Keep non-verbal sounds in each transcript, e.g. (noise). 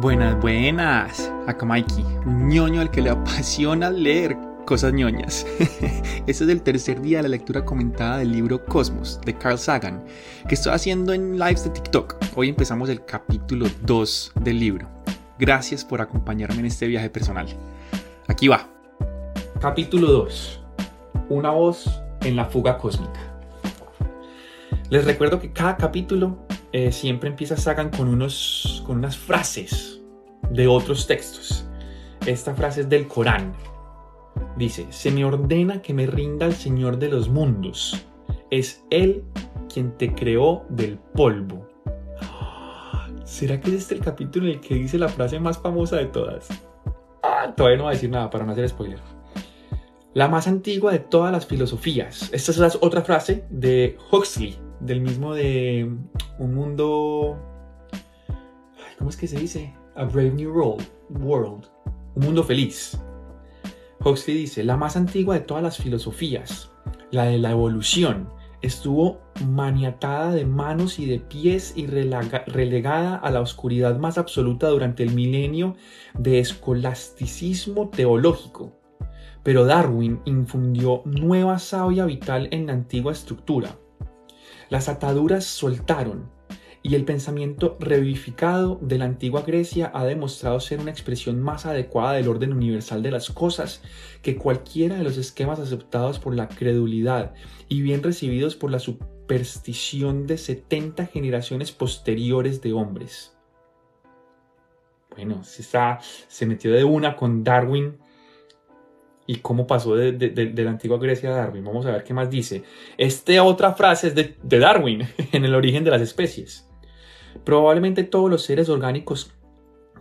Buenas, buenas. Acá Mikey, un ñoño al que le (laughs) apasiona leer cosas ñoñas. (laughs) este es el tercer día de la lectura comentada del libro Cosmos de Carl Sagan, que estoy haciendo en lives de TikTok. Hoy empezamos el capítulo 2 del libro. Gracias por acompañarme en este viaje personal. Aquí va. Capítulo 2. Una voz en la fuga cósmica. Les recuerdo que cada capítulo eh, siempre empieza Sagan con, unos, con unas frases de otros textos. Esta frase es del Corán. Dice, se me ordena que me rinda al Señor de los mundos. Es Él quien te creó del polvo. ¿Será que es este el capítulo en el que dice la frase más famosa de todas? Ah, todavía no voy a decir nada para no hacer spoiler. La más antigua de todas las filosofías. Esta es otra frase de Huxley, del mismo de un mundo... ¿Cómo es que se dice? A Brave New World. Un mundo feliz. Huxley dice, la más antigua de todas las filosofías, la de la evolución, estuvo maniatada de manos y de pies y relegada a la oscuridad más absoluta durante el milenio de escolasticismo teológico. Pero Darwin infundió nueva savia vital en la antigua estructura. Las ataduras soltaron y el pensamiento revivificado de la antigua Grecia ha demostrado ser una expresión más adecuada del orden universal de las cosas que cualquiera de los esquemas aceptados por la credulidad y bien recibidos por la superstición de 70 generaciones posteriores de hombres. Bueno, se, se metió de una con Darwin y cómo pasó de, la antigua Grecia a Darwin. Vamos a ver qué más dice. Esta otra frase es de, Darwin, (laughs) en el origen de las especies. Probablemente todos los seres orgánicos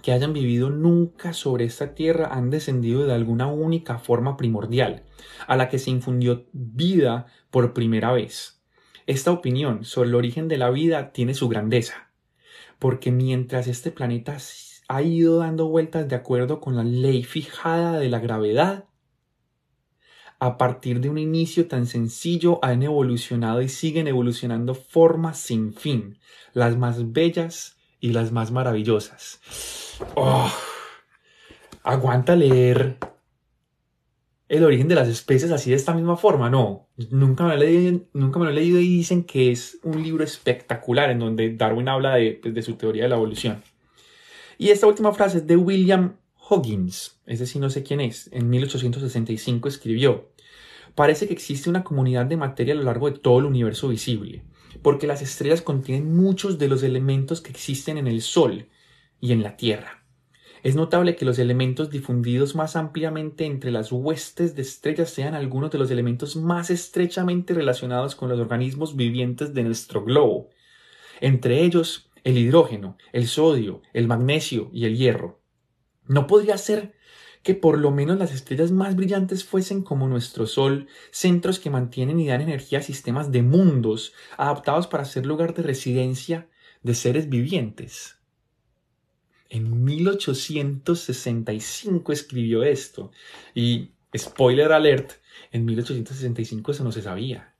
que hayan vivido nunca sobre esta tierra han descendido de alguna única forma primordial, a la que se infundió vida por primera vez. Esta opinión sobre el origen de la vida tiene su grandeza, porque mientras este planeta ha ido dando vueltas de acuerdo con la ley fijada de la gravedad, a partir de un inicio tan sencillo han evolucionado y siguen evolucionando formas sin fin, las más bellas y las más maravillosas. Oh, aguanta leer el origen de las especies así de esta misma forma, no. Nunca me, lo he leído, nunca me lo he leído y dicen que es un libro espectacular en donde Darwin habla de, pues, de su teoría de la evolución. Y esta última frase es de William Huggins, ese sí no sé quién es, en 1865 escribió, parece que existe una comunidad de materia a lo largo de todo el universo visible, porque las estrellas contienen muchos de los elementos que existen en el Sol y en la Tierra. Es notable que los elementos difundidos más ampliamente entre las huestes de estrellas sean algunos de los elementos más estrechamente relacionados con los organismos vivientes de nuestro globo, entre ellos el hidrógeno, el sodio, el magnesio y el hierro. ¿No podría ser que por lo menos las estrellas más brillantes fuesen como nuestro Sol, centros que mantienen y dan energía a sistemas de mundos adaptados para ser lugar de residencia de seres vivientes? En 1865 escribió esto y, spoiler alert, en 1865 eso no se sabía.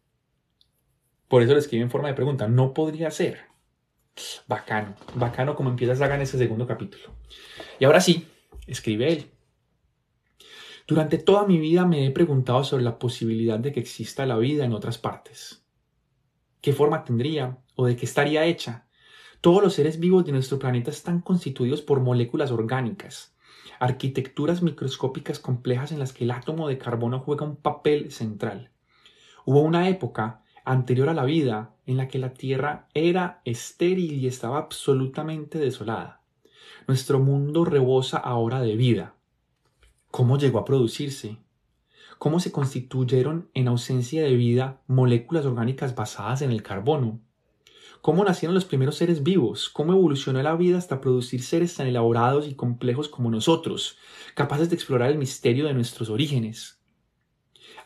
Por eso le escribe en forma de pregunta, no podría ser. Bacano, bacano como empiezas a en ese segundo capítulo. Y ahora sí, escribe él. Durante toda mi vida me he preguntado sobre la posibilidad de que exista la vida en otras partes. ¿Qué forma tendría o de qué estaría hecha? Todos los seres vivos de nuestro planeta están constituidos por moléculas orgánicas, arquitecturas microscópicas complejas en las que el átomo de carbono juega un papel central. Hubo una época anterior a la vida en la que la Tierra era estéril y estaba absolutamente desolada. Nuestro mundo rebosa ahora de vida. ¿Cómo llegó a producirse? ¿Cómo se constituyeron en ausencia de vida moléculas orgánicas basadas en el carbono? ¿Cómo nacieron los primeros seres vivos? ¿Cómo evolucionó la vida hasta producir seres tan elaborados y complejos como nosotros, capaces de explorar el misterio de nuestros orígenes?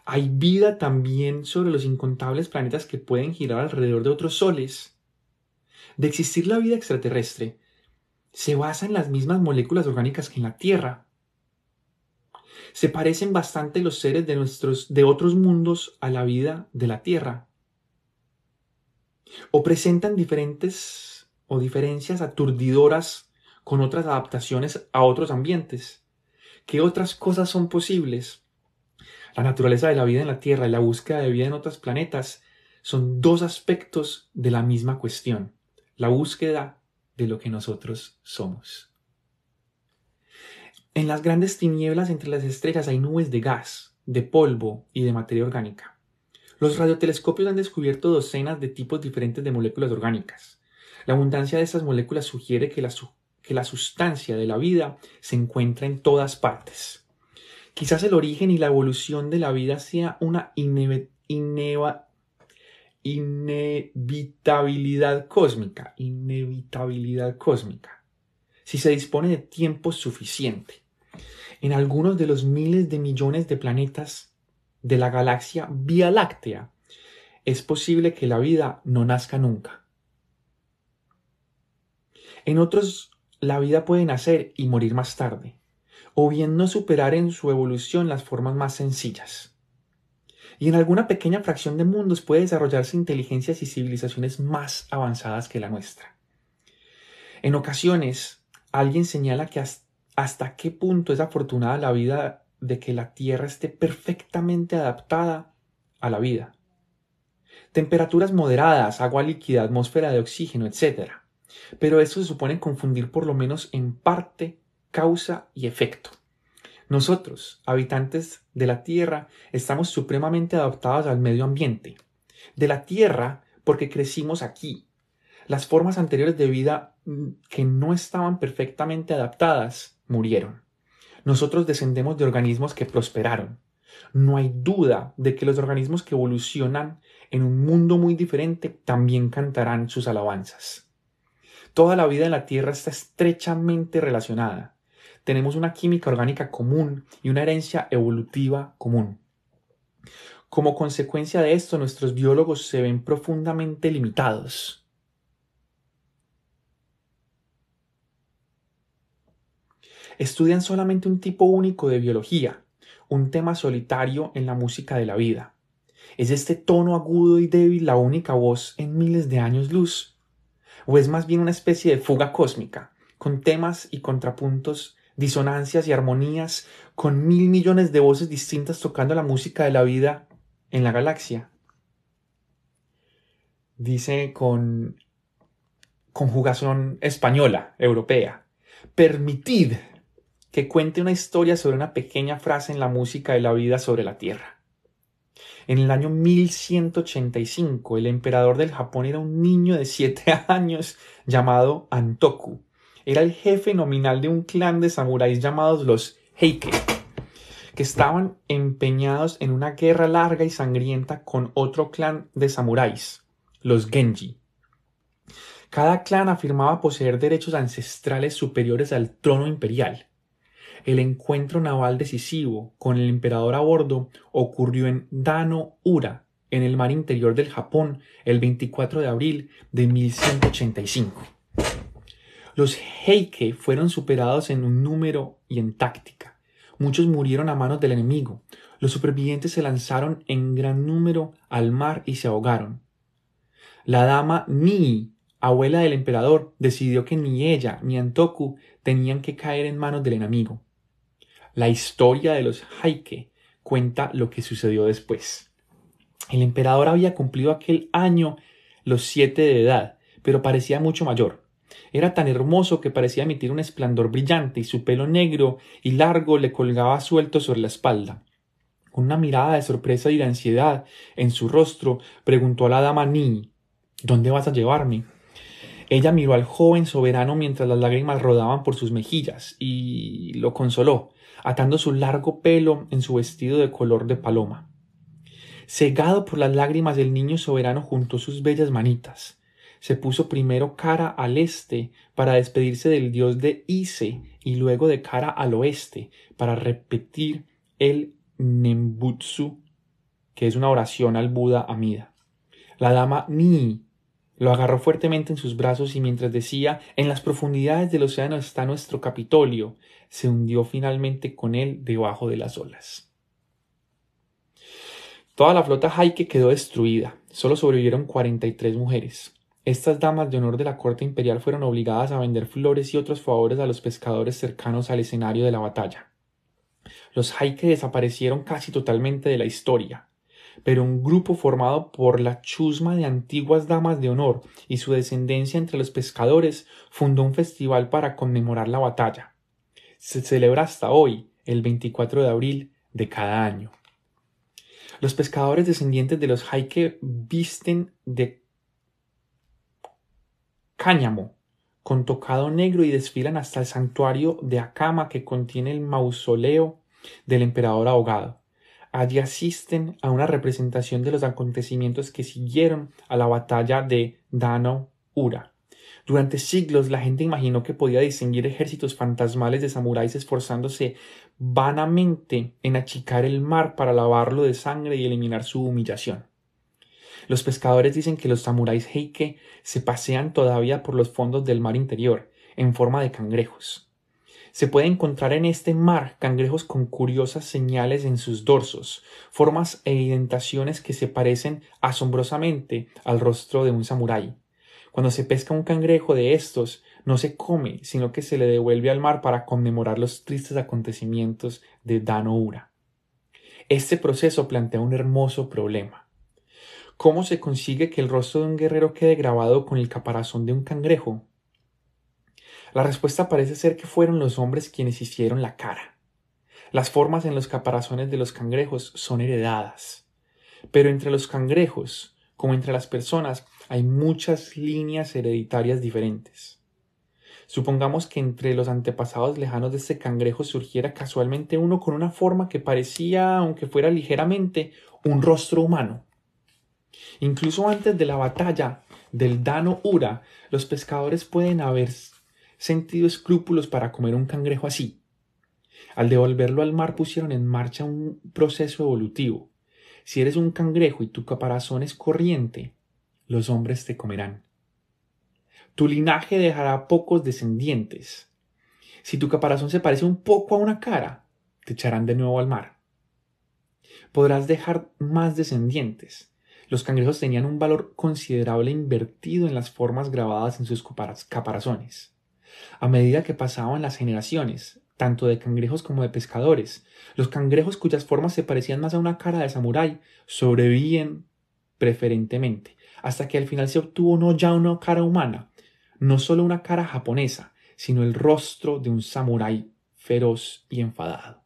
¿Hay vida también sobre los incontables planetas que pueden girar alrededor de otros soles? De existir la vida extraterrestre, se basa en las mismas moléculas orgánicas que en la Tierra. Se parecen bastante los seres de, nuestros, de otros mundos a la vida de la Tierra. O presentan diferentes o diferencias aturdidoras con otras adaptaciones a otros ambientes. ¿Qué otras cosas son posibles? La naturaleza de la vida en la Tierra y la búsqueda de vida en otros planetas son dos aspectos de la misma cuestión, la búsqueda de lo que nosotros somos. En las grandes tinieblas entre las estrellas hay nubes de gas, de polvo y de materia orgánica. Los radiotelescopios han descubierto docenas de tipos diferentes de moléculas orgánicas. La abundancia de estas moléculas sugiere que la, sustancia de la vida se encuentra en todas partes. Quizás el origen y la evolución de la vida sea una inevitabilidad cósmica, inevitabilidad cósmica, si se dispone de tiempo suficiente. En algunos de los miles de millones de planetas de la galaxia Vía Láctea, es posible que la vida no nazca nunca. En otros, la vida puede nacer y morir más tarde, o bien no superar en su evolución las formas más sencillas. Y en alguna pequeña fracción de mundos puede desarrollarse inteligencias y civilizaciones más avanzadas que la nuestra. En ocasiones, alguien señala que hasta qué punto es afortunada la vida de que la Tierra esté perfectamente adaptada a la vida. Temperaturas moderadas, agua líquida, atmósfera de oxígeno, etc. Pero eso se supone confundir por lo menos en parte causa y efecto. Nosotros, habitantes de la Tierra, estamos supremamente adaptados al medio ambiente. De la Tierra porque crecimos aquí. Las formas anteriores de vida mm, que no estaban perfectamente adaptadas murieron. Nosotros descendemos de organismos que prosperaron. No hay duda de que los organismos que evolucionan en un mundo muy diferente también cantarán sus alabanzas. Toda la vida en la Tierra está estrechamente relacionada. Tenemos una química orgánica común y una herencia evolutiva común. Como consecuencia de esto, nuestros biólogos se ven profundamente limitados estudian solamente un tipo único de biología, un tema solitario en la música de la vida. ¿Es este tono agudo y débil la única voz en miles de años luz? ¿O es más bien una especie de fuga cósmica, con temas y contrapuntos, disonancias y armonías, con mil millones de voces distintas tocando la música de la vida en la galaxia? Dice con conjugación española, europea. Permitid que cuente una historia sobre una pequeña frase en la música de la vida sobre la Tierra. En el año 1185, el emperador del Japón era un niño de siete (laughs) años llamado Antoku. Era el jefe nominal de un clan de samuráis llamados los Heike, que estaban empeñados en una guerra larga y sangrienta con otro clan de samuráis, los Genji. Cada clan afirmaba poseer derechos ancestrales superiores al trono imperial el encuentro naval decisivo con el emperador a bordo ocurrió en Dano Ura, en el mar interior del Japón, el 24 de abril de 1185. Los Heike fueron superados en un número y en táctica. Muchos murieron a manos del enemigo. Los supervivientes se lanzaron en gran número al mar y se ahogaron. La dama Nii, abuela del emperador, decidió que ni ella ni Antoku tenían que caer en manos del enemigo. La historia de los Heike cuenta lo que sucedió después. El emperador había cumplido aquel año los siete de edad, pero parecía mucho mayor. Era tan hermoso que parecía emitir un esplendor brillante y su pelo negro y largo le colgaba suelto sobre la espalda. Con una mirada de sorpresa y de ansiedad en su rostro, preguntó a la dama Ni ¿Dónde vas a llevarme? Ella miró al joven soberano mientras las lágrimas rodaban por sus mejillas y lo consoló, atando su largo pelo en su vestido de color de paloma. Cegado por las lágrimas del niño soberano juntó sus bellas manitas. Se puso primero cara al este para despedirse del dios de Ise y luego de cara al oeste para repetir el Nembutsu, que es una oración al Buda Amida. La dama Ni lo agarró fuertemente en sus brazos y mientras decía En las profundidades del océano está nuestro Capitolio, se hundió finalmente con él debajo de las olas. Toda la flota Jaike quedó destruida, solo sobrevivieron 43 mujeres. Estas damas de honor de la corte imperial fueron obligadas a vender flores y otros favores a los pescadores cercanos al escenario de la batalla. Los Haike desaparecieron casi totalmente de la historia, pero un grupo formado por la chusma de antiguas damas de honor y su descendencia entre los pescadores fundó un festival para conmemorar la batalla. Se celebra hasta hoy, el 24 de abril de cada año. Los pescadores descendientes de los Haike visten de cáñamo con tocado negro y desfilan hasta el santuario de Akama que contiene el mausoleo del emperador ahogado. Allí asisten a una representación de los acontecimientos que siguieron a la batalla de Dano Ura. Durante siglos la gente imaginó que podía distinguir ejércitos fantasmales de samuráis esforzándose vanamente en achicar el mar para lavarlo de sangre y eliminar su humillación. Los pescadores dicen que los samuráis heike se pasean todavía por los fondos del mar interior, en forma de cangrejos. Se puede encontrar en este mar cangrejos con curiosas señales en sus dorsos, formas e indentaciones que se parecen asombrosamente al rostro de un samurái. Cuando se pesca un cangrejo de estos, no se come, sino que se le devuelve al mar para conmemorar los tristes acontecimientos de Dano Ura. Este proceso plantea un hermoso problema. ¿Cómo se consigue que el rostro de un guerrero quede grabado con el caparazón de un cangrejo? La respuesta parece ser que fueron los hombres quienes hicieron la cara. Las formas en los caparazones de los cangrejos son heredadas. Pero entre los cangrejos, como entre las personas, hay muchas líneas hereditarias diferentes. Supongamos que entre los antepasados lejanos de este cangrejo surgiera casualmente uno con una forma que parecía, aunque fuera ligeramente, un rostro humano. Incluso antes de la batalla del Dano Ura, los pescadores pueden haber sentido escrúpulos para comer un cangrejo así. Al devolverlo al mar pusieron en marcha un proceso evolutivo. Si eres un cangrejo y tu caparazón es corriente, los hombres te comerán. Tu linaje dejará pocos descendientes. Si tu caparazón se parece un poco a una cara, te echarán de nuevo al mar. Podrás dejar más descendientes. Los cangrejos tenían un valor considerable invertido en las formas grabadas en sus caparazones. A medida que pasaban las generaciones, tanto de cangrejos como de pescadores, los cangrejos cuyas formas se parecían más a una cara de samurái sobrevivían preferentemente, hasta que al final se obtuvo no ya una cara humana, no solo una cara japonesa, sino el rostro de un samurái feroz y enfadado.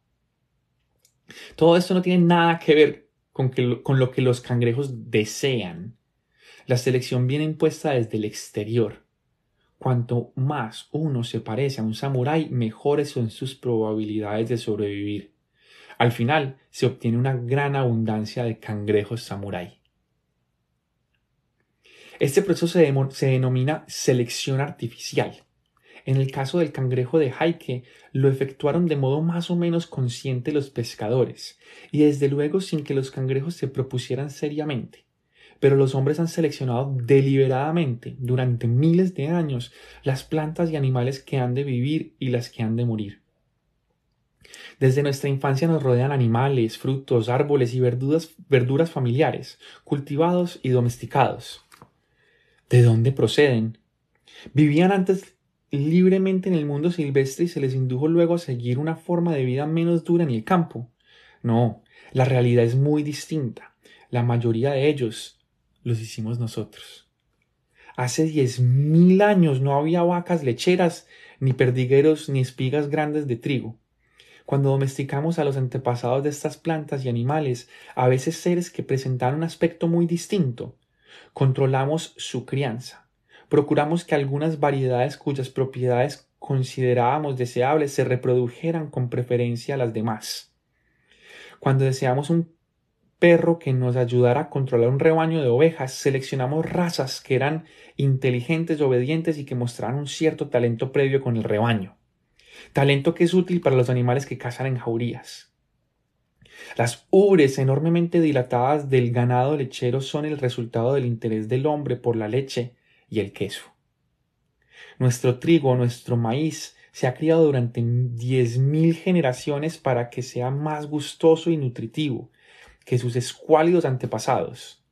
Todo esto no tiene nada que ver con, lo que los cangrejos desean. La selección viene impuesta desde el exterior Cuanto más uno se parece a un samurái, mejores son sus probabilidades de sobrevivir. Al final se obtiene una gran abundancia de cangrejos samurái. Este proceso se, denomina selección artificial. En el caso del cangrejo de Haike, lo efectuaron de modo más o menos consciente los pescadores, y desde luego sin que los cangrejos se propusieran seriamente pero los hombres han seleccionado deliberadamente durante miles de años las plantas y animales que han de vivir y las que han de morir. Desde nuestra infancia nos rodean animales, frutos, árboles y verduras, verduras familiares, cultivados y domesticados. ¿De dónde proceden? Vivían antes libremente en el mundo silvestre y se les indujo luego a seguir una forma de vida menos dura en el campo. No, la realidad es muy distinta. La mayoría de ellos los hicimos nosotros. Hace diez mil años no había vacas lecheras, ni perdigueros, ni espigas grandes de trigo. Cuando domesticamos a los antepasados de estas plantas y animales, a veces seres que presentaban un aspecto muy distinto, controlamos su crianza. Procuramos que algunas variedades cuyas propiedades considerábamos deseables se reprodujeran con preferencia a las demás. Cuando deseamos un perro que nos ayudara a controlar un rebaño de ovejas, seleccionamos razas que eran inteligentes, obedientes y que mostraran un cierto talento previo con el rebaño. Talento que es útil para los animales que cazan en jaurías. Las ubres enormemente dilatadas del ganado lechero son el resultado del interés del hombre por la leche y el queso. Nuestro trigo, nuestro maíz, se ha criado durante diez mil generaciones para que sea más gustoso y nutritivo, que sus escuálidos antepasados.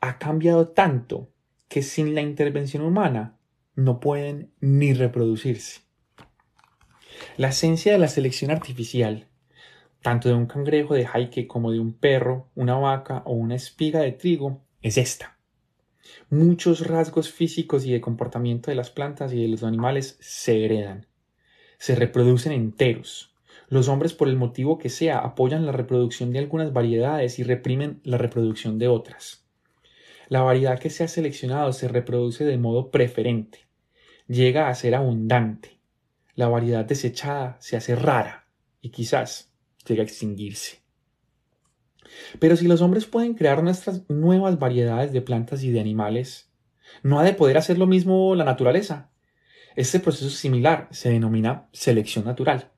Ha cambiado tanto que sin la intervención humana no pueden ni reproducirse. La esencia de la selección artificial, tanto de un cangrejo de jaique como de un perro, una vaca o una espiga de trigo, es esta. Muchos rasgos físicos y de comportamiento de las plantas y de los animales se heredan. Se reproducen enteros. Los hombres, por el motivo que sea, apoyan la reproducción de algunas variedades y reprimen la reproducción de otras. La variedad que se ha seleccionado se reproduce de modo preferente. Llega a ser abundante. La variedad desechada se hace rara y quizás llega a extinguirse. Pero si los hombres pueden crear nuestras nuevas variedades de plantas y de animales, ¿no ha de poder hacer lo mismo la naturaleza? Este proceso similar se denomina selección natural.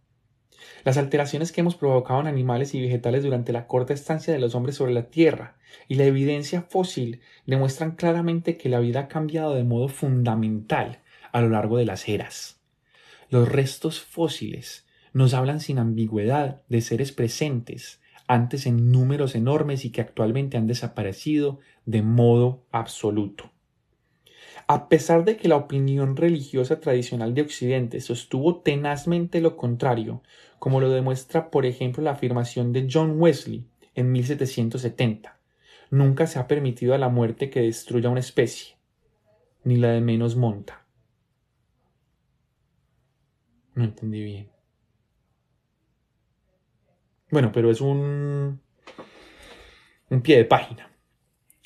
Las alteraciones que hemos provocado en animales y vegetales durante la corta estancia de los hombres sobre la Tierra y la evidencia fósil demuestran claramente que la vida ha cambiado de modo fundamental a lo largo de las eras. Los restos fósiles nos hablan sin ambigüedad de seres presentes, antes en números enormes y que actualmente han desaparecido de modo absoluto. A pesar de que la opinión religiosa tradicional de Occidente sostuvo tenazmente lo contrario, como lo demuestra por ejemplo la afirmación de John Wesley en 1770, nunca se ha permitido a la muerte que destruya una especie, ni la de menos monta. No entendí bien. Bueno, pero es un, un pie de página.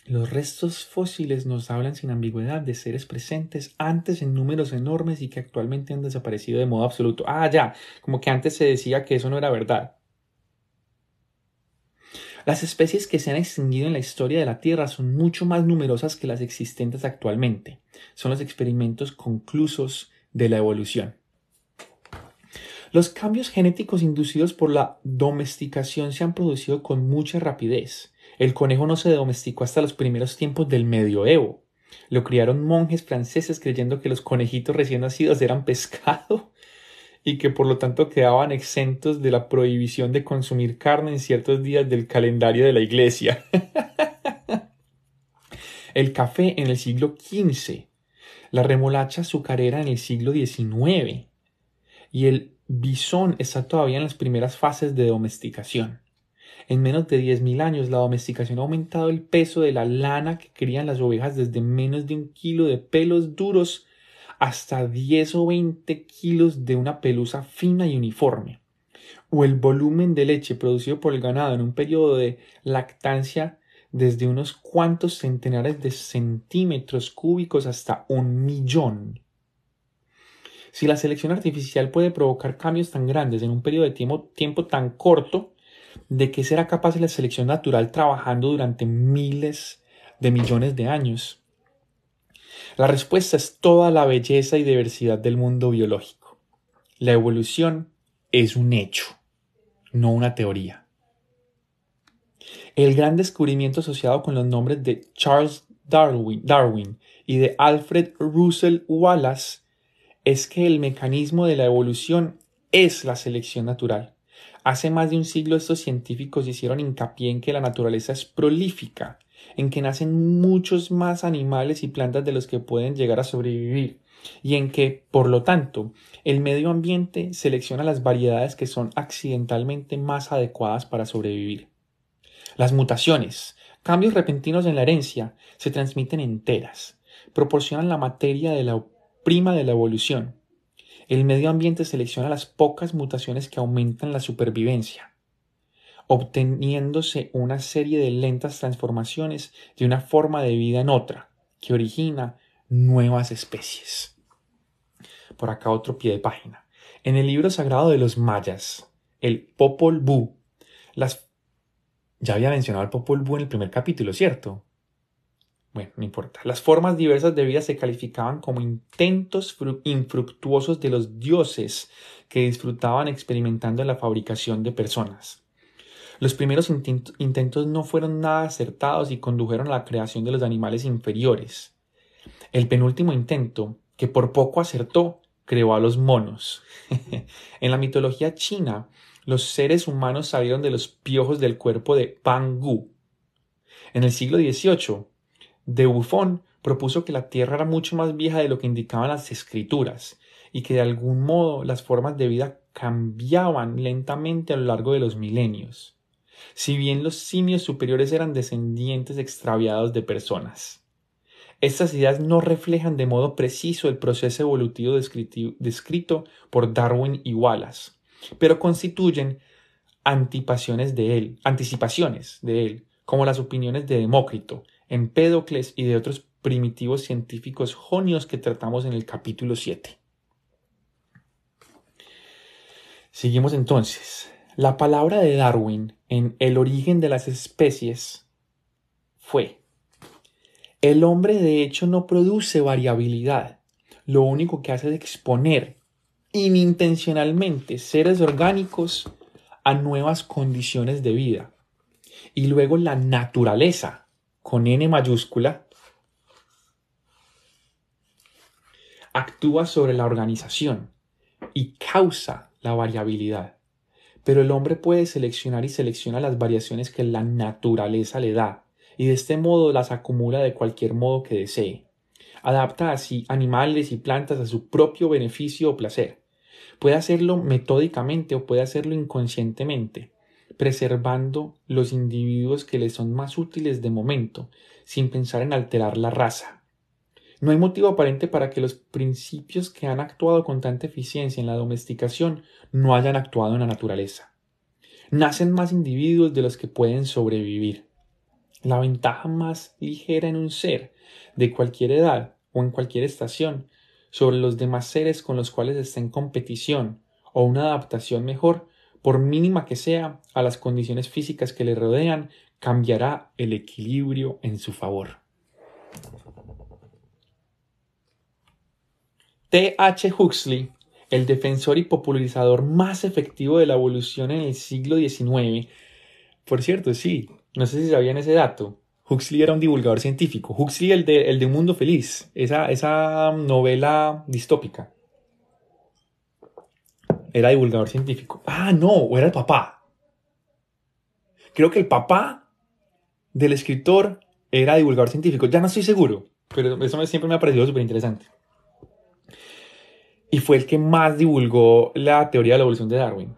Los restos fósiles nos hablan sin ambigüedad de seres presentes antes en números enormes y que actualmente han desaparecido de modo absoluto. Ah, ya, como que antes se decía que eso no era verdad. Las especies que se han extinguido en la historia de la Tierra son mucho más numerosas que las existentes actualmente. Son los experimentos conclusos de la evolución. Los cambios genéticos inducidos por la domesticación se han producido con mucha rapidez. El conejo no se domesticó hasta los primeros tiempos del medioevo. Lo criaron monjes franceses creyendo que los conejitos recién nacidos eran pescado y que por lo tanto quedaban exentos de la prohibición de consumir carne en ciertos días del calendario de la iglesia. (laughs) el café en el siglo XV, la remolacha azucarera en el siglo XIX y el bisón está todavía en las primeras fases de domesticación. En menos de 10.000 años, la domesticación ha aumentado el peso de la lana que crían las ovejas desde menos de un kilo de pelos duros hasta 10 o 20 kilos de una pelusa fina y uniforme, o el volumen de leche producido por el ganado en un periodo de lactancia desde unos cuantos centenares de centímetros cúbicos hasta un millón. Si la selección artificial puede provocar cambios tan grandes en un periodo de tiempo, tan corto, ¿de qué será capaz la selección natural trabajando durante miles de millones de años? La respuesta es toda la belleza y diversidad del mundo biológico. La evolución es un hecho, no una teoría. El gran descubrimiento asociado con los nombres de Charles Darwin, Darwin y de Alfred Russel Wallace es que el mecanismo de la evolución es la selección natural. Hace más de un siglo estos científicos hicieron hincapié en que la naturaleza es prolífica, en que nacen muchos más animales y plantas de los que pueden llegar a sobrevivir, y en que, por lo tanto, el medio ambiente selecciona las variedades que son accidentalmente más adecuadas para sobrevivir. Las mutaciones, cambios repentinos en la herencia, se transmiten enteras, proporcionan la materia de la prima de la evolución. El medio ambiente selecciona las pocas mutaciones que aumentan la supervivencia, obteniéndose una serie de lentas transformaciones de una forma de vida en otra, que origina nuevas especies. Por acá otro pie de página. En el libro sagrado de los mayas, el Popol Vuh, las... Ya había mencionado el Popol Vuh en el primer capítulo, ¿cierto? Bueno, no importa. Las formas diversas de vida se calificaban como intentos infructuosos de los dioses que disfrutaban experimentando la fabricación de personas. Los primeros intentos no fueron nada acertados y condujeron a la creación de los animales inferiores. El penúltimo intento, que por poco acertó, creó a los monos. (laughs) en la mitología china, los seres humanos salieron de los piojos del cuerpo de Pangu. En el siglo XVIII, de Buffon propuso que la Tierra era mucho más vieja de lo que indicaban las escrituras y que de algún modo las formas de vida cambiaban lentamente a lo largo de los milenios, si bien los simios superiores eran descendientes extraviados de personas. Estas ideas no reflejan de modo preciso el proceso evolutivo descrito por Darwin y Wallace, pero constituyen anticipaciones de él, anticipaciones de él, como las opiniones de Demócrito, Empédocles y de otros primitivos científicos jonios que tratamos en el capítulo 7. Seguimos entonces. La palabra de Darwin en El origen de las especies fue el hombre de hecho no produce variabilidad. Lo único que hace es exponer inintencionalmente seres orgánicos a nuevas condiciones de vida. Y luego la naturaleza, con N mayúscula, actúa sobre la organización y causa la variabilidad. Pero el hombre puede seleccionar y selecciona las variaciones que la naturaleza le da y de este modo las acumula de cualquier modo que desee. Adapta así animales y plantas a su propio beneficio o placer. Puede hacerlo metódicamente o puede hacerlo inconscientemente, preservando los individuos que le son más útiles de momento, sin pensar en alterar la raza. No hay motivo aparente para que los principios que han actuado con tanta eficiencia en la domesticación no hayan actuado en la naturaleza. Nacen más individuos de los que pueden sobrevivir. La ventaja más ligera en un ser de cualquier edad o en cualquier estación sobre los demás seres con los cuales está en competición o una adaptación mejor, por mínima que sea, a las condiciones físicas que le rodean, cambiará el equilibrio en su favor. T. H. Huxley, el defensor y popularizador más efectivo de la evolución en el siglo XIX, por cierto, sí, no sé si sabían ese dato. Huxley era un divulgador científico. Huxley, el de, el de Un Mundo Feliz, esa, esa novela distópica. Era divulgador científico. Ah, no, o era el papá. Creo que el papá del escritor era divulgador científico. Ya no estoy seguro, pero eso siempre me ha parecido súper interesante. Y fue el que más divulgó la teoría de la evolución de Darwin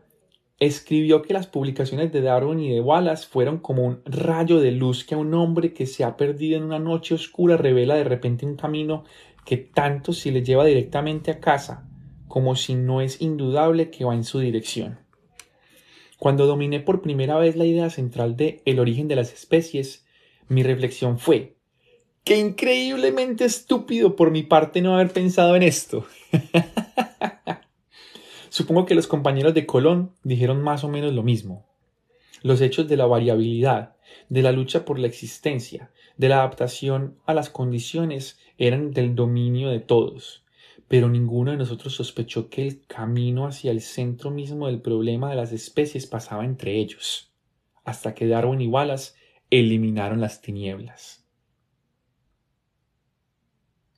escribió que las publicaciones de Darwin y de Wallace fueron como un rayo de luz que a un hombre que se ha perdido en una noche oscura revela de repente un camino que tanto si le lleva directamente a casa como si no es indudable que va en su dirección. Cuando dominé por primera vez la idea central de el origen de las especies, mi reflexión fue ¡Qué increíblemente estúpido por mi parte no haber pensado en esto! (laughs) Supongo que los compañeros de Colón dijeron más o menos lo mismo. Los hechos de la variabilidad, de la lucha por la existencia, de la adaptación a las condiciones eran del dominio de todos, pero ninguno de nosotros sospechó que el camino hacia el centro mismo del problema de las especies pasaba entre ellos, hasta que Darwin y Wallace eliminaron las tinieblas.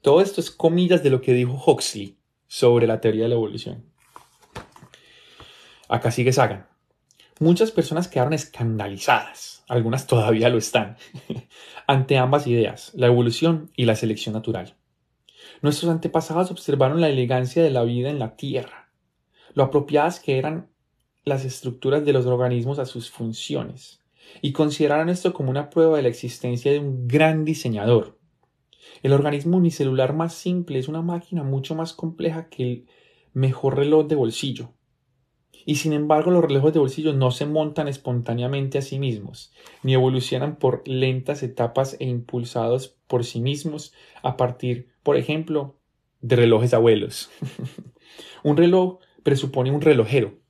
Todo esto es comillas de lo que dijo Huxley sobre la teoría de la evolución. Acá sigue Sagan. Muchas personas quedaron escandalizadas, algunas todavía lo están, (laughs) ante ambas ideas, la evolución y la selección natural. Nuestros antepasados observaron la elegancia de la vida en la Tierra, lo apropiadas que eran las estructuras de los organismos a sus funciones, y consideraron esto como una prueba de la existencia de un gran diseñador. El organismo unicelular más simple es una máquina mucho más compleja que el mejor reloj de bolsillo, y sin embargo, los relojes de bolsillo no se montan espontáneamente a sí mismos, ni evolucionan por lentas etapas e impulsados por sí mismos a partir, por ejemplo, de relojes abuelos. (laughs) un reloj presupone un relojero.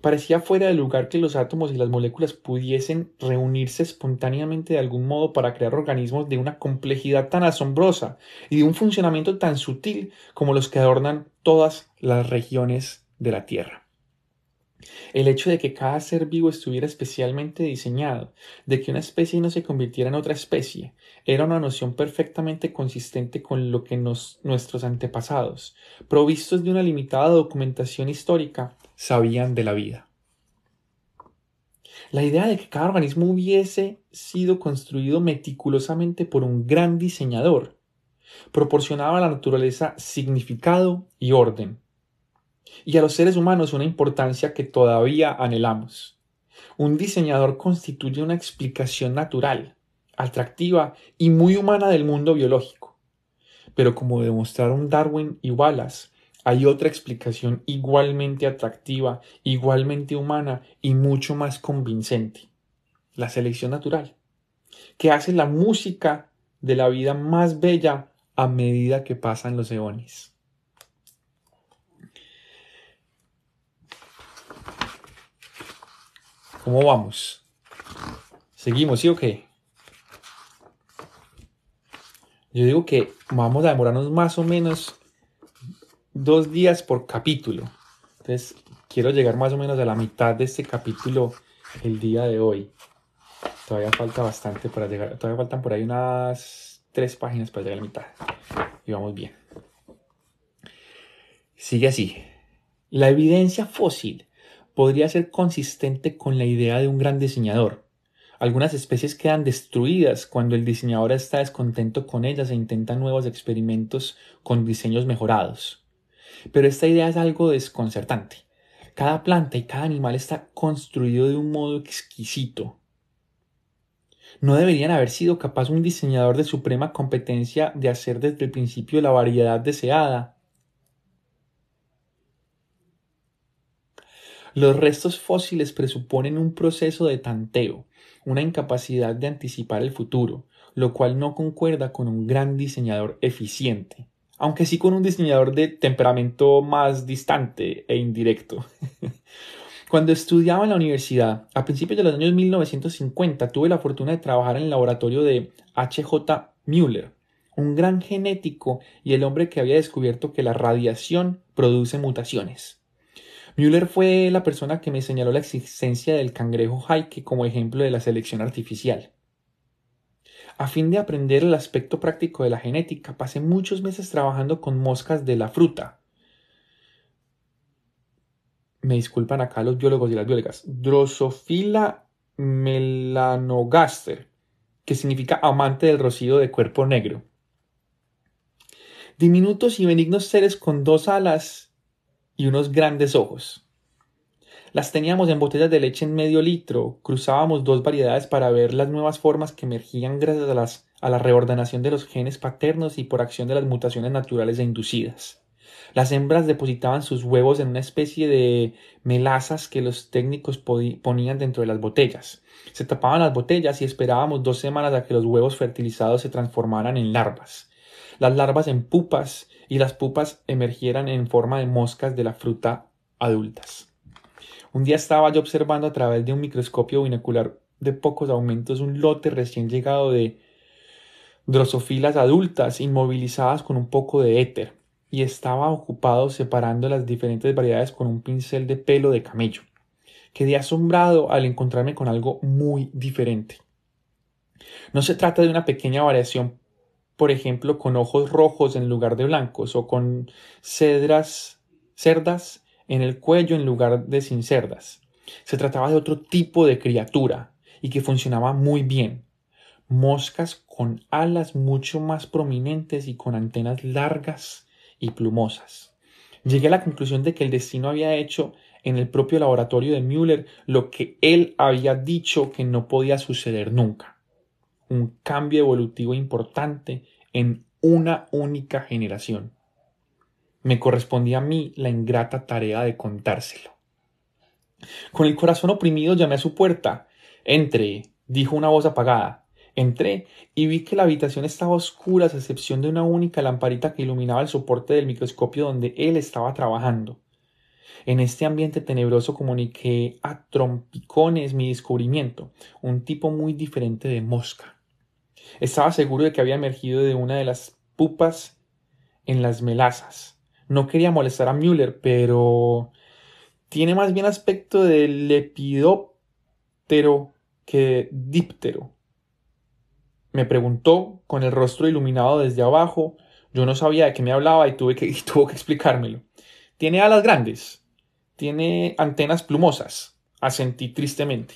Parecía fuera de lugar que los átomos y las moléculas pudiesen reunirse espontáneamente de algún modo para crear organismos de una complejidad tan asombrosa y de un funcionamiento tan sutil como los que adornan todas las regiones de la Tierra. El hecho de que cada ser vivo estuviera especialmente diseñado, de que una especie no se convirtiera en otra especie, era una noción perfectamente consistente con lo que nuestros antepasados, provistos de una limitada documentación histórica, sabían de la vida. La idea de que cada organismo hubiese sido construido meticulosamente por un gran diseñador proporcionaba a la naturaleza significado y orden, y a los seres humanos una importancia que todavía anhelamos. Un diseñador constituye una explicación natural, atractiva y muy humana del mundo biológico. Pero como demostraron Darwin y Wallace, hay otra explicación igualmente atractiva, igualmente humana y mucho más convincente. La selección natural, que hace la música de la vida más bella a medida que pasan los eones. ¿Cómo vamos? ¿Seguimos, sí o qué? Yo digo que vamos a demorarnos más o menos dos días por capítulo. Entonces, quiero llegar más o menos a la mitad de este capítulo el día de hoy. Todavía falta bastante para llegar. Todavía faltan por ahí unas tres páginas para llegar a la mitad. Y vamos bien. Sigue así. La evidencia fósil podría ser consistente con la idea de un gran diseñador. Algunas especies quedan destruidas cuando el diseñador está descontento con ellas e intenta nuevos experimentos con diseños mejorados. Pero esta idea es algo desconcertante. Cada planta y cada animal está construido de un modo exquisito. ¿No deberían haber sido capaz un diseñador de suprema competencia de hacer desde el principio la variedad deseada? Los restos fósiles presuponen un proceso de tanteo, una incapacidad de anticipar el futuro, lo cual no concuerda con un gran diseñador eficiente aunque sí con un diseñador de temperamento más distante e indirecto. (laughs) Cuando estudiaba en la universidad, a principios de los años 1950, tuve la fortuna de trabajar en el laboratorio de H.J. Müller, un gran genético y el hombre que había descubierto que la radiación produce mutaciones. Müller fue la persona que me señaló la existencia del cangrejo Heike como ejemplo de la selección artificial. A fin de aprender el aspecto práctico de la genética, pasé muchos meses trabajando con moscas de la fruta. Me disculpan acá los biólogos y las biólogas. Drosophila melanogaster, que significa amante del rocío de cuerpo negro. Diminutos y benignos seres con dos alas y unos grandes ojos. Las teníamos en botellas de leche en medio litro, cruzábamos dos variedades para ver las nuevas formas que emergían gracias a, la reordenación de los genes paternos y por acción de las mutaciones naturales e inducidas. Las hembras depositaban sus huevos en una especie de melazas que los técnicos ponían dentro de las botellas. Se tapaban las botellas y esperábamos dos semanas a que los huevos fertilizados se transformaran en larvas. Las larvas en pupas y las pupas emergieran en forma de moscas de la fruta adultas. Un día estaba yo observando a través de un microscopio binocular de pocos aumentos un lote recién llegado de drosofilas adultas inmovilizadas con un poco de éter y estaba ocupado separando las diferentes variedades con un pincel de pelo de camello. Quedé asombrado al encontrarme con algo muy diferente. No se trata de una pequeña variación, por ejemplo, con ojos rojos en lugar de blancos o con cedras, cerdas en el cuello en lugar de sin cerdas. Se trataba de otro tipo de criatura y que funcionaba muy bien. Moscas con alas mucho más prominentes y con antenas largas y plumosas. Llegué a la conclusión de que el destino había hecho en el propio laboratorio de Müller lo que él había dicho que no podía suceder nunca. Un cambio evolutivo importante en una única generación me correspondía a mí la ingrata tarea de contárselo. Con el corazón oprimido llamé a su puerta. Entre, dijo una voz apagada. Entré y vi que la habitación estaba oscura a excepción de una única lamparita que iluminaba el soporte del microscopio donde él estaba trabajando. En este ambiente tenebroso comuniqué a trompicones mi descubrimiento, un tipo muy diferente de mosca. Estaba seguro de que había emergido de una de las pupas en las melazas. No quería molestar a Müller, pero tiene más bien aspecto de lepidóptero que díptero. Me preguntó con el rostro iluminado desde abajo. Yo no sabía de qué me hablaba y tuve que, (laughs) tuvo que explicármelo. Tiene alas grandes. Tiene antenas plumosas. Asentí tristemente.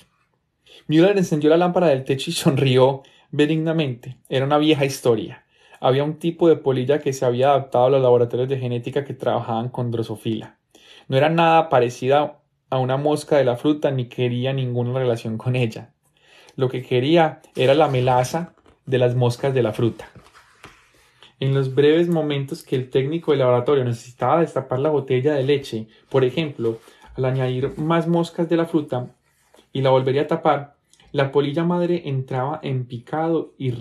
Müller encendió la lámpara del techo y sonrió benignamente. Era una vieja historia. Había un tipo de polilla que se había adaptado a los laboratorios de genética que trabajaban con drosofila. No era nada parecida a una mosca de la fruta ni quería ninguna relación con ella. Lo que quería era la melaza de las moscas de la fruta. En los breves momentos que el técnico del laboratorio necesitaba destapar la botella de leche, por ejemplo, al añadir más moscas de la fruta y la volvería a tapar, la polilla madre entraba en picado y,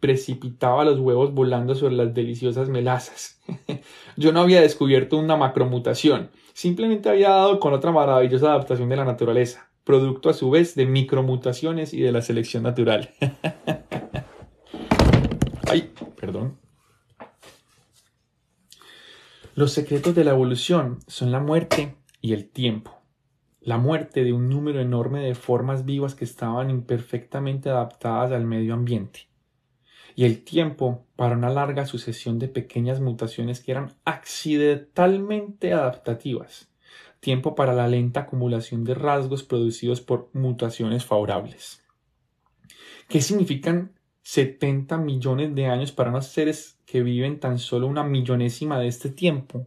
precipitaba los huevos volando sobre las deliciosas melazas. (laughs) Yo no había descubierto una macromutación, simplemente había dado con otra maravillosa adaptación de la naturaleza, producto a su vez de micromutaciones y de la selección natural. (laughs) Ay, perdón. Los secretos de la evolución son la muerte y el tiempo. La muerte de un número enorme de formas vivas que estaban imperfectamente adaptadas al medio ambiente. Y el tiempo para una larga sucesión de pequeñas mutaciones que eran accidentalmente adaptativas. Tiempo para la lenta acumulación de rasgos producidos por mutaciones favorables. ¿Qué significan 70 millones de años para unos seres que viven tan solo una millonésima de este tiempo.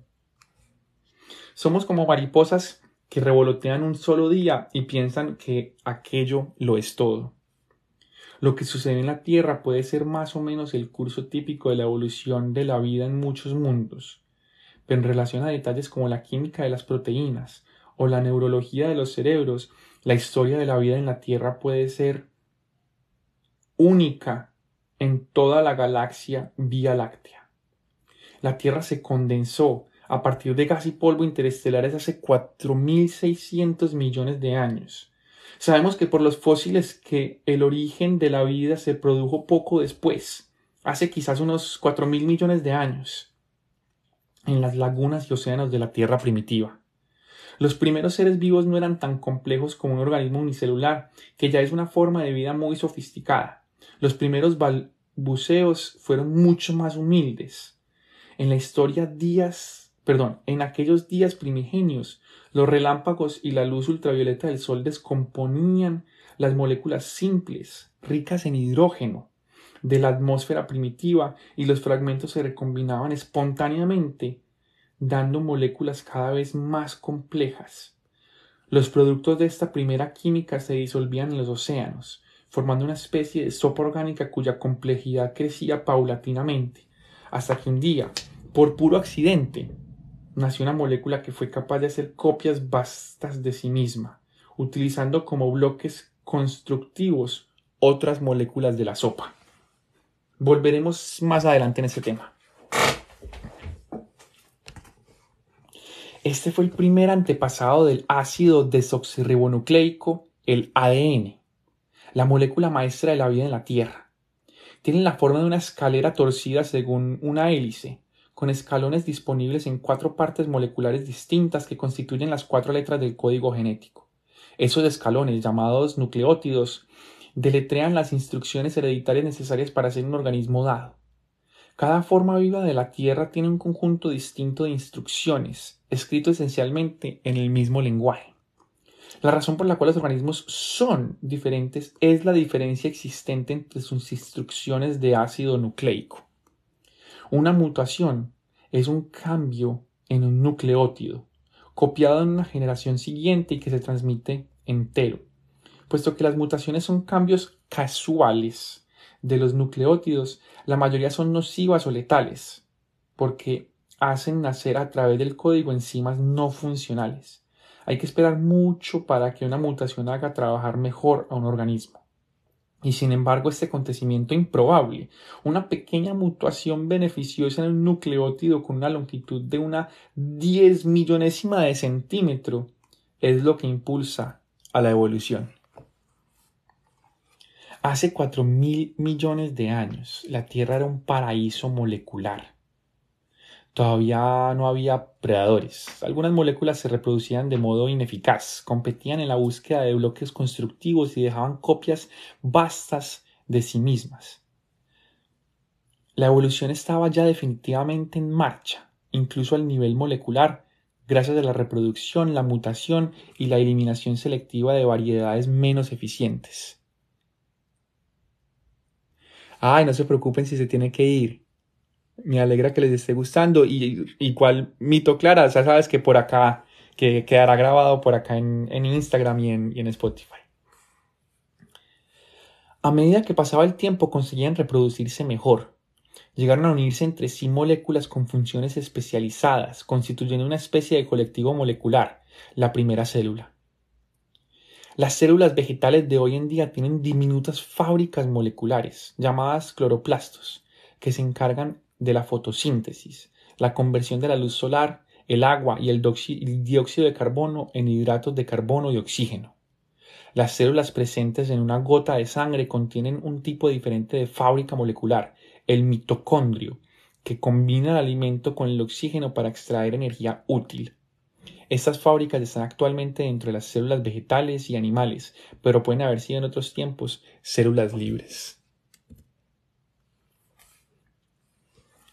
Somos como mariposas que revolotean un solo día y piensan que aquello lo es todo. Lo que sucede en la Tierra puede ser más o menos el curso típico de la evolución de la vida en muchos mundos, pero en relación a detalles como la química de las proteínas o la neurología de los cerebros, la historia de la vida en la Tierra puede ser única en toda la galaxia Vía Láctea. La Tierra se condensó a partir de gas y polvo interestelares hace 4.600 millones de años. Sabemos que por los fósiles que el origen de la vida se produjo poco después, hace quizás unos 4.000 millones de años, en las lagunas y océanos de la Tierra primitiva. Los primeros seres vivos no eran tan complejos como un organismo unicelular, que ya es una forma de vida muy sofisticada. Los primeros buceos fueron mucho más humildes. En la historia días, perdón, en aquellos días primigenios, los relámpagos y la luz ultravioleta del sol descomponían las moléculas simples, ricas en hidrógeno, de la atmósfera primitiva y los fragmentos se recombinaban espontáneamente, dando moléculas cada vez más complejas. Los productos de esta primera química se disolvían en los océanos, formando una especie de sopa orgánica cuya complejidad crecía paulatinamente, hasta que un día, por puro accidente, nació una molécula que fue capaz de hacer copias vastas de sí misma, utilizando como bloques constructivos otras moléculas de la sopa. Volveremos más adelante en este tema. Este fue el primer antepasado del ácido desoxirribonucleico, el ADN, la molécula maestra de la vida en la Tierra. Tienen la forma de una escalera torcida según una hélice, con escalones disponibles en cuatro partes moleculares distintas que constituyen las cuatro letras del código genético. Esos escalones, llamados nucleótidos, deletrean las instrucciones hereditarias necesarias para ser un organismo dado. Cada forma viva de la Tierra tiene un conjunto distinto de instrucciones, escrito esencialmente en el mismo lenguaje. La razón por la cual los organismos son diferentes es la diferencia existente entre sus instrucciones de ácido nucleico. Una mutación es un cambio en un nucleótido, copiado en una generación siguiente y que se transmite entero. Puesto que las mutaciones son cambios casuales de los nucleótidos, la mayoría son nocivas o letales, porque hacen nacer a través del código enzimas no funcionales. Hay que esperar mucho para que una mutación haga trabajar mejor a un organismo. Y sin embargo, este acontecimiento improbable, una pequeña mutación beneficiosa en un nucleótido con una longitud de una diez millonésima de centímetro, es lo que impulsa a la evolución. Hace cuatro mil millones de años, la Tierra era un paraíso molecular Todavía no había predadores. Algunas moléculas se reproducían de modo ineficaz, competían en la búsqueda de bloques constructivos y dejaban copias vastas de sí mismas. La evolución estaba ya definitivamente en marcha, incluso al nivel molecular, gracias a la reproducción, la mutación y la eliminación selectiva de variedades menos eficientes. Ay, no se preocupen si se tiene que ir. Me alegra que les esté gustando. Y igual, mito clara, ya sabes que por acá, que quedará grabado por acá en, Instagram y en, y en Spotify. A medida que pasaba el tiempo conseguían reproducirse mejor. Llegaron a unirse entre sí moléculas con funciones especializadas, constituyendo una especie de colectivo molecular, la primera célula. Las células vegetales de hoy en día tienen diminutas fábricas moleculares, llamadas cloroplastos, que se encargan de la fotosíntesis, la conversión de la luz solar, el agua y el dióxido de carbono en hidratos de carbono y oxígeno. Las células presentes en una gota de sangre contienen un tipo diferente de fábrica molecular, el mitocondrio, que combina el alimento con el oxígeno para extraer energía útil. Estas fábricas están actualmente dentro de las células vegetales y animales, pero pueden haber sido en otros tiempos células libres.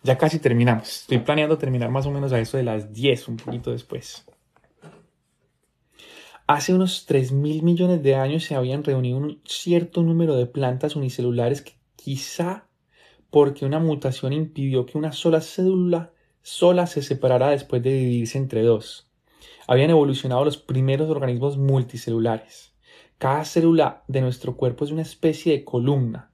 Ya casi terminamos. Estoy planeando terminar más o menos a eso de las 10, un poquito después. Hace unos 3 mil millones de años se habían reunido un cierto número de plantas unicelulares que quizá porque una mutación impidió que una sola célula sola se separara después de dividirse entre dos. Habían evolucionado los primeros organismos multicelulares. Cada célula de nuestro cuerpo es una especie de columna,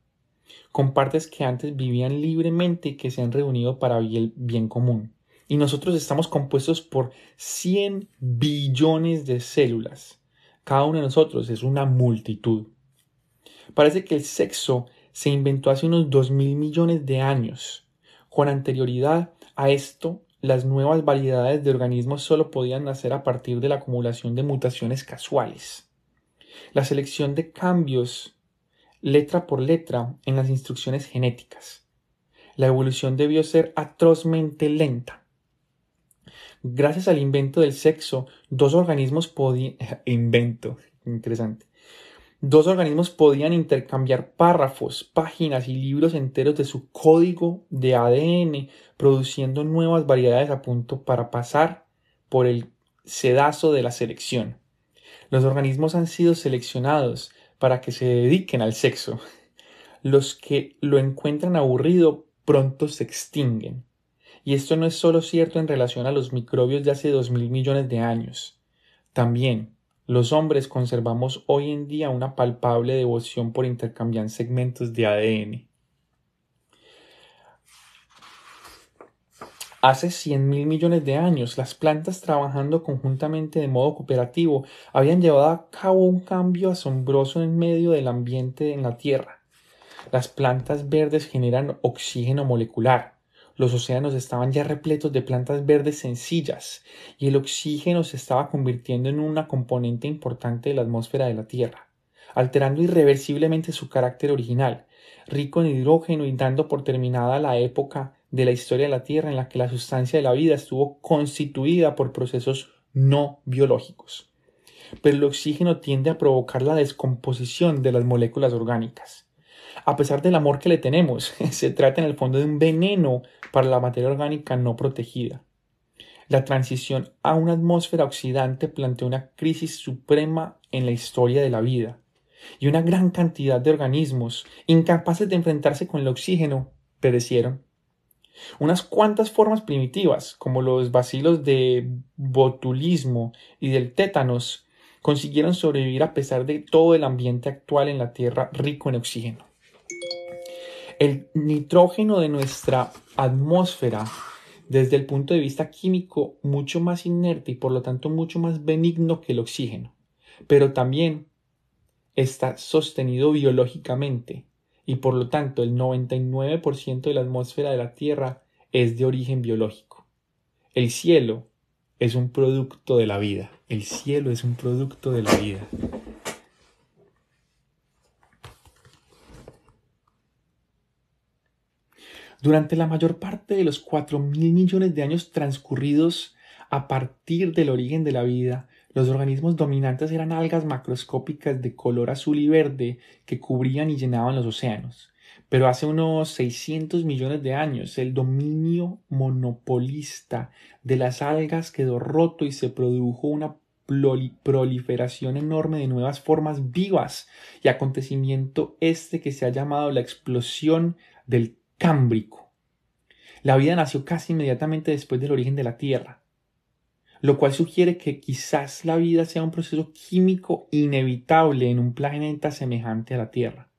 con partes que antes vivían libremente y que se han reunido para el bien común. Y nosotros estamos compuestos por 100 billones de células. Cada uno de nosotros es una multitud. Parece que el sexo se inventó hace unos 2 mil millones de años. Con anterioridad a esto, las nuevas variedades de organismos solo podían nacer a partir de la acumulación de mutaciones casuales. La selección de cambios letra por letra en las instrucciones genéticas. La evolución debió ser atrozmente lenta. Gracias al invento del sexo, dos organismos podían... (laughs) invento, interesante. Dos organismos podían intercambiar párrafos, páginas y libros enteros de su código de ADN, produciendo nuevas variedades a punto para pasar por el sedazo de la selección. Los organismos han sido seleccionados para que se dediquen al sexo. Los que lo encuentran aburrido pronto se extinguen. Y esto no es solo cierto en relación a los microbios de hace dos mil millones de años. También los hombres conservamos hoy en día una palpable devoción por intercambiar segmentos de ADN. Hace 100 mil millones de años, las plantas trabajando conjuntamente de modo cooperativo habían llevado a cabo un cambio asombroso en medio del ambiente en la Tierra. Las plantas verdes generan oxígeno molecular, los océanos estaban ya repletos de plantas verdes sencillas y el oxígeno se estaba convirtiendo en una componente importante de la atmósfera de la Tierra, alterando irreversiblemente su carácter original, rico en hidrógeno y dando por terminada la época de la historia de la Tierra en la que la sustancia de la vida estuvo constituida por procesos no biológicos. Pero el oxígeno tiende a provocar la descomposición de las moléculas orgánicas. A pesar del amor que le tenemos, (laughs) se trata en el fondo de un veneno para la materia orgánica no protegida. La transición a una atmósfera oxidante planteó una crisis suprema en la historia de la vida, y una gran cantidad de organismos, incapaces de enfrentarse con el oxígeno, perecieron. Unas cuantas formas primitivas, como los bacilos de botulismo y del tétanos, consiguieron sobrevivir a pesar de todo el ambiente actual en la Tierra rico en oxígeno. El nitrógeno de nuestra atmósfera, desde el punto de vista químico, mucho más inerte y por lo tanto mucho más benigno que el oxígeno, pero también está sostenido biológicamente y por lo tanto el 99% de la atmósfera de la Tierra es de origen biológico. El cielo es un producto de la vida. El cielo es un producto de la vida. Durante la mayor parte de los cuatro mil millones de años transcurridos a partir del origen de la vida, los organismos dominantes eran algas macroscópicas de color azul y verde que cubrían y llenaban los océanos. Pero hace unos 600 millones de años el dominio monopolista de las algas quedó roto y se produjo una proliferación enorme de nuevas formas vivas y acontecimiento este que se ha llamado la explosión del Cámbrico. La vida nació casi inmediatamente después del origen de la Tierra, lo cual sugiere que quizás la vida sea un proceso químico inevitable en un planeta semejante a la Tierra.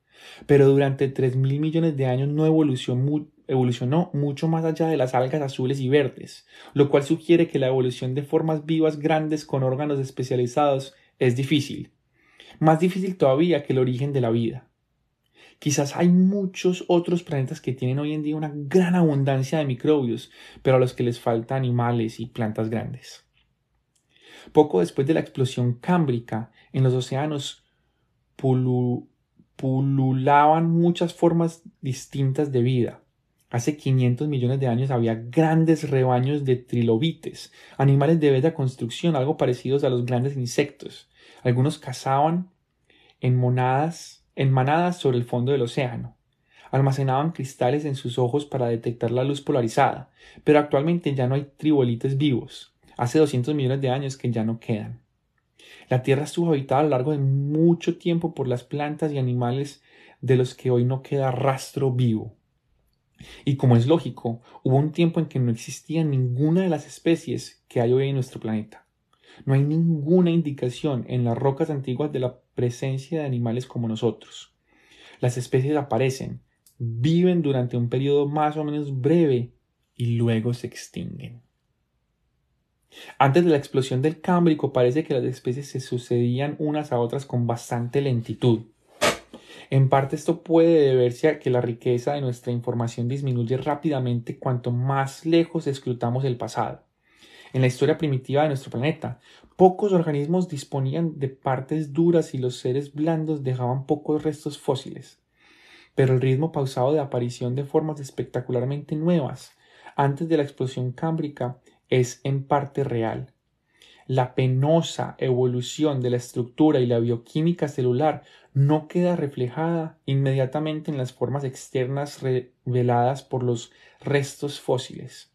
Pero durante 3 mil millones de años no evolucionó, evolucionó mucho más allá de las algas azules y verdes, lo cual sugiere que la evolución de formas vivas grandes con órganos especializados es difícil. Más difícil todavía que el origen de la vida. Quizás hay muchos otros planetas que tienen hoy en día una gran abundancia de microbios, pero a los que les falta animales y plantas grandes. Poco después de la explosión cámbrica, en los océanos pululaban muchas formas distintas de vida. Hace 500 millones de años había grandes rebaños de trilobites, animales de bella construcción, algo parecidos a los grandes insectos. Algunos cazaban en monadas, en manadas sobre el fondo del océano. Almacenaban cristales en sus ojos para detectar la luz polarizada, pero actualmente ya no hay tribolites vivos. Hace 200 millones de años que ya no quedan. La Tierra estuvo habitada a lo largo de mucho tiempo por las plantas y animales de los que hoy no queda rastro vivo. Y como es lógico, hubo un tiempo en que no existía ninguna de las especies que hay hoy en nuestro planeta. No hay ninguna indicación en las rocas antiguas de la presencia de animales como nosotros. Las especies aparecen, viven durante un periodo más o menos breve y luego se extinguen. Antes de la explosión del Cámbrico parece que las especies se sucedían unas a otras con bastante lentitud. En parte esto puede deberse a que la riqueza de nuestra información disminuye rápidamente cuanto más lejos escrutamos el pasado. En la historia primitiva de nuestro planeta, pocos organismos disponían de partes duras y los seres blandos dejaban pocos restos fósiles. Pero el ritmo pausado de aparición de formas espectacularmente nuevas antes de la explosión cámbrica es en parte real la penosa evolución de la estructura y la bioquímica celular no queda reflejada inmediatamente en las formas externas reveladas por los restos fósiles.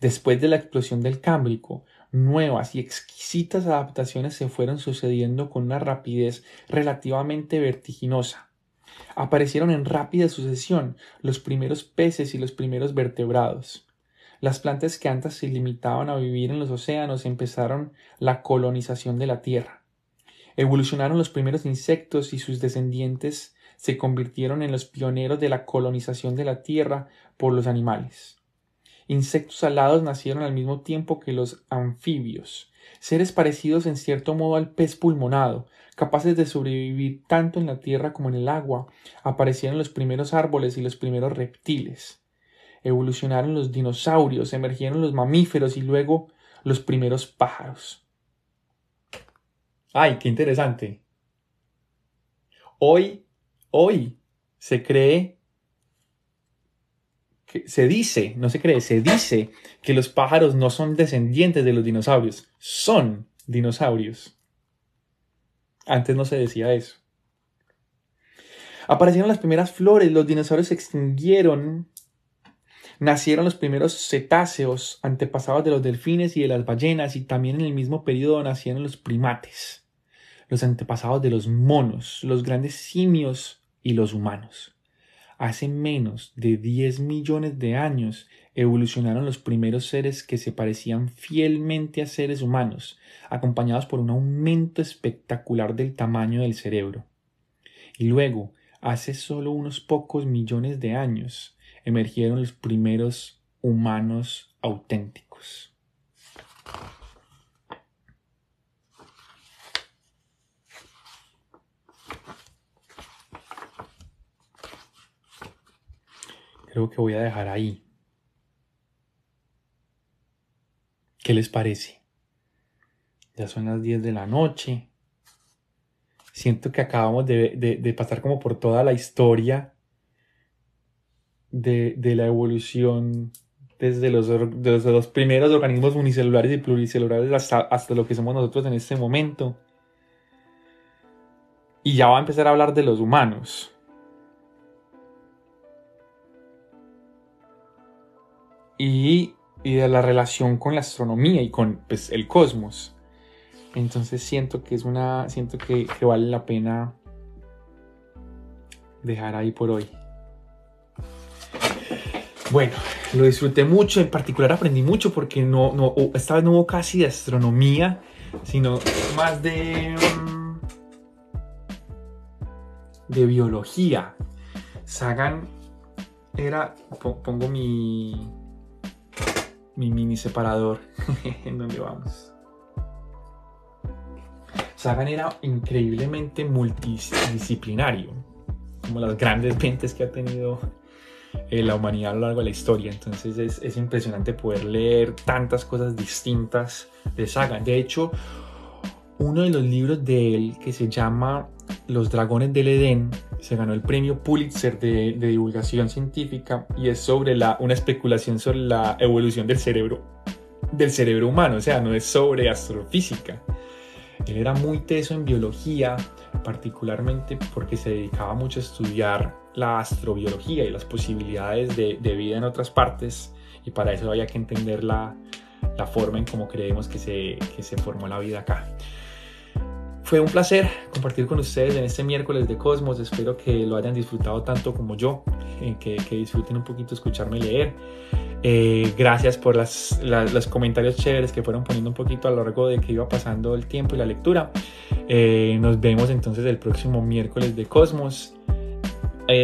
Después de la explosión del Cámbrico, nuevas y exquisitas adaptaciones se fueron sucediendo con una rapidez relativamente vertiginosa. Aparecieron en rápida sucesión los primeros peces y los primeros vertebrados. Las plantas que antes se limitaban a vivir en los océanos empezaron la colonización de la Tierra. Evolucionaron los primeros insectos y sus descendientes se convirtieron en los pioneros de la colonización de la Tierra por los animales. Insectos alados nacieron al mismo tiempo que los anfibios, seres parecidos en cierto modo al pez pulmonado, capaces de sobrevivir tanto en la tierra como en el agua, aparecieron los primeros árboles y los primeros reptiles evolucionaron los dinosaurios, emergieron los mamíferos y luego los primeros pájaros. ¡Ay, qué interesante! Hoy, hoy se cree, que, se dice, no se cree, se dice que los pájaros no son descendientes de los dinosaurios, son dinosaurios. Antes no se decía eso. Aparecieron las primeras flores, los dinosaurios se extinguieron Nacieron los primeros cetáceos, antepasados de los delfines y de las ballenas, y también en el mismo periodo nacieron los primates, los antepasados de los monos, los grandes simios y los humanos. Hace menos de 10 millones de años evolucionaron los primeros seres que se parecían fielmente a seres humanos, acompañados por un aumento espectacular del tamaño del cerebro. Y luego, hace solo unos pocos millones de años, emergieron los primeros humanos auténticos. Creo que voy a dejar ahí. ¿Qué les parece? Ya son las 10 de la noche. Siento que acabamos de, pasar como por toda la historia de, de la evolución desde los, desde los primeros organismos unicelulares y pluricelulares hasta, hasta lo que somos nosotros en este momento. Y ya va a empezar a hablar de los humanos. Y, y, de la relación con la astronomía y con pues, el cosmos. Entonces siento que es una. siento que, que vale la pena dejar ahí por hoy. Bueno, lo disfruté mucho, en particular aprendí mucho porque no, esta vez no hubo casi de astronomía, sino más de, mm, de biología. Sagan era, pongo mi, mi mini separador (laughs) en donde vamos. Sagan era increíblemente multidisciplinario, como las grandes (laughs) mentes que ha tenido eh, la humanidad a lo largo de la historia. Entonces es, es, impresionante poder leer tantas cosas distintas de Sagan. De hecho, uno de los libros de él que se llama Los Dragones del Edén se ganó el premio Pulitzer de, divulgación científica y es sobre la, una especulación sobre la evolución del cerebro, del cerebro humano, o sea, no es sobre astrofísica. Él era muy teso en biología, particularmente porque se dedicaba mucho a estudiar la astrobiología y las posibilidades de, vida en otras partes y para eso había que entender la, la forma en cómo creemos que se, que se formó la vida acá. Fue un placer compartir con ustedes en este miércoles de Cosmos. Espero que lo hayan disfrutado tanto como yo, eh, que, disfruten un poquito escucharme leer. Eh, gracias por las, los comentarios chéveres que fueron poniendo un poquito a lo largo de que iba pasando el tiempo y la lectura. Eh, nos vemos entonces el próximo miércoles de Cosmos.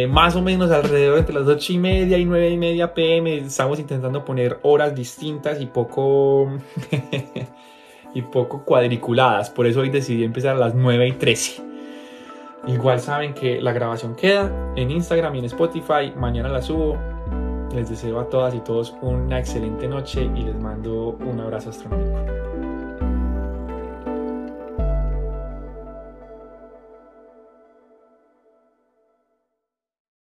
más o menos alrededor entre las 8 y media y 9 y media pm. Estamos intentando poner horas distintas y poco (laughs) y poco cuadriculadas. Por eso hoy decidí empezar a las 9 y 13. Igual saben que la grabación queda en Instagram y en Spotify. Mañana la subo. Les deseo a todas y todos una excelente noche y les mando un abrazo astronómico.